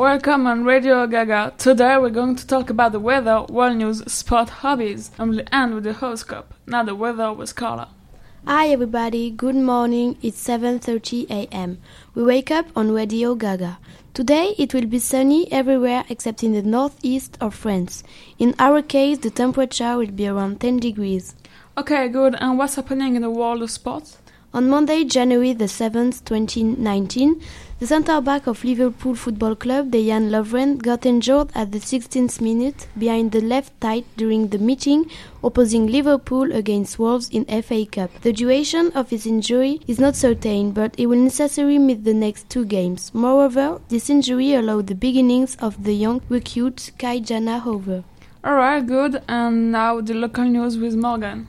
Welcome on Radio Gaga. Today we're going to talk about the weather, world news, sport, hobbies, and we'll end with the horoscope. Now the weather with Carla. Hi everybody, good morning. It's 7:30 a.m. We wake up on Radio Gaga. Today it will be sunny everywhere except in the northeast of France. In our case, the temperature will be around 10 degrees. Okay, good. And what's happening in the world of sports? On Monday, January the 7th, 2019, the centre back of Liverpool Football Club, Dejan Lovren, got injured at the 16th minute behind the left thigh during the meeting opposing Liverpool against Wolves in FA Cup. The duration of his injury is not certain, but he will necessarily miss the next two games. Moreover, this injury allowed the beginnings of the young recruit Ki-Jana Hoever. Alright, good. And now the local news with Morgan.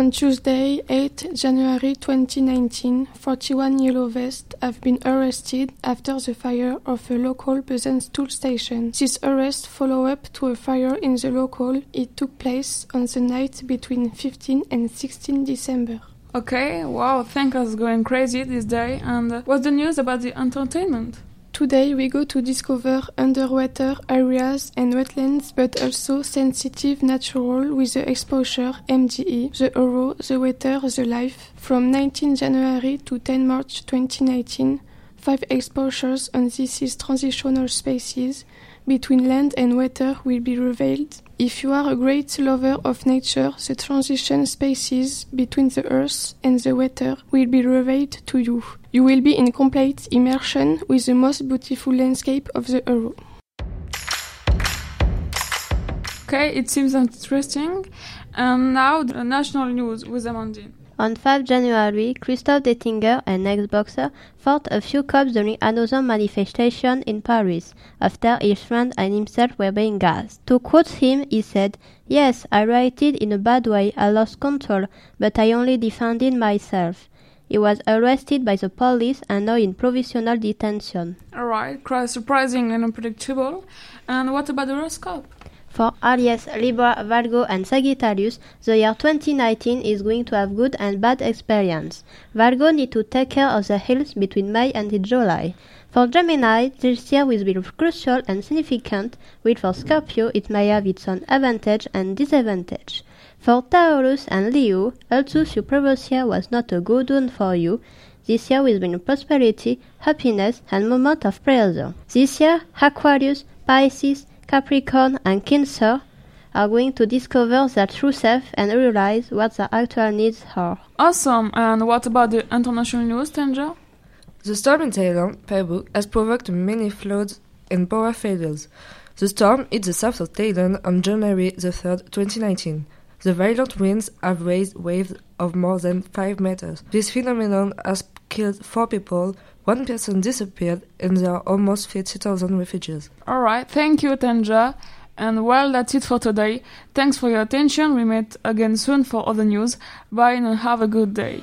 On Tuesday, 8 January 2019, 41 Yellow Vests have been arrested after the fire of a local Bezenstool station. This arrest follow up to a fire in the local. It took place on the night between 15 and 16 December. Okay, wow, things are going crazy this day. And uh, what's the news about the entertainment? Today we go to discover underwater areas and wetlands, but also sensitive natural with the exposure MDE, the Euro, the Water, the Life. From 19 January to 10 March 2019, five exposures on these transitional spaces between land and water will be revealed. If you are a great lover of nature, the transition spaces between the earth and the water will be revealed to you. You will be in complete immersion with the most beautiful landscape of the Euro. Okay, it seems interesting. And now the national news with Amandine. On 5 January, Christophe Dettinger, an ex-boxer, fought a few cops during another manifestation in Paris, after his friend and himself were being gassed. To quote him, he said, Yes, I reacted in a bad way, I lost control, but I only defended myself. He was arrested by the police and now in provisional detention. Alright, quite surprising and unpredictable. And what about the horoscope? For Aries, Libra, Virgo, and Sagittarius, the year 2019 is going to have good and bad experience. Virgo need to take care of the hills between May and July. For Gemini, this year will be crucial and significant, while for Scorpio it may have its own advantage and disadvantage. For Taurus and Leo, although your previous year was not a good one for you, this year will bring prosperity, happiness, and moment of pleasure. This year, Aquarius, Pisces, Capricorn and Cancer are going to discover their true self and realize what their actual needs are. Awesome! And what about the international news, Tanger? The storm in Thailand, Peru, has provoked many floods and power failures. The storm hit the south of Thailand on January the 3rd, 2019. The violent winds have raised waves of more than 5 meters. This phenomenon has killed 4 people, one person disappeared, and there are almost 50,000 refugees. Alright, thank you, Tanja. And well, that's it for today. Thanks for your attention. We meet again soon for other news. Bye and have a good day.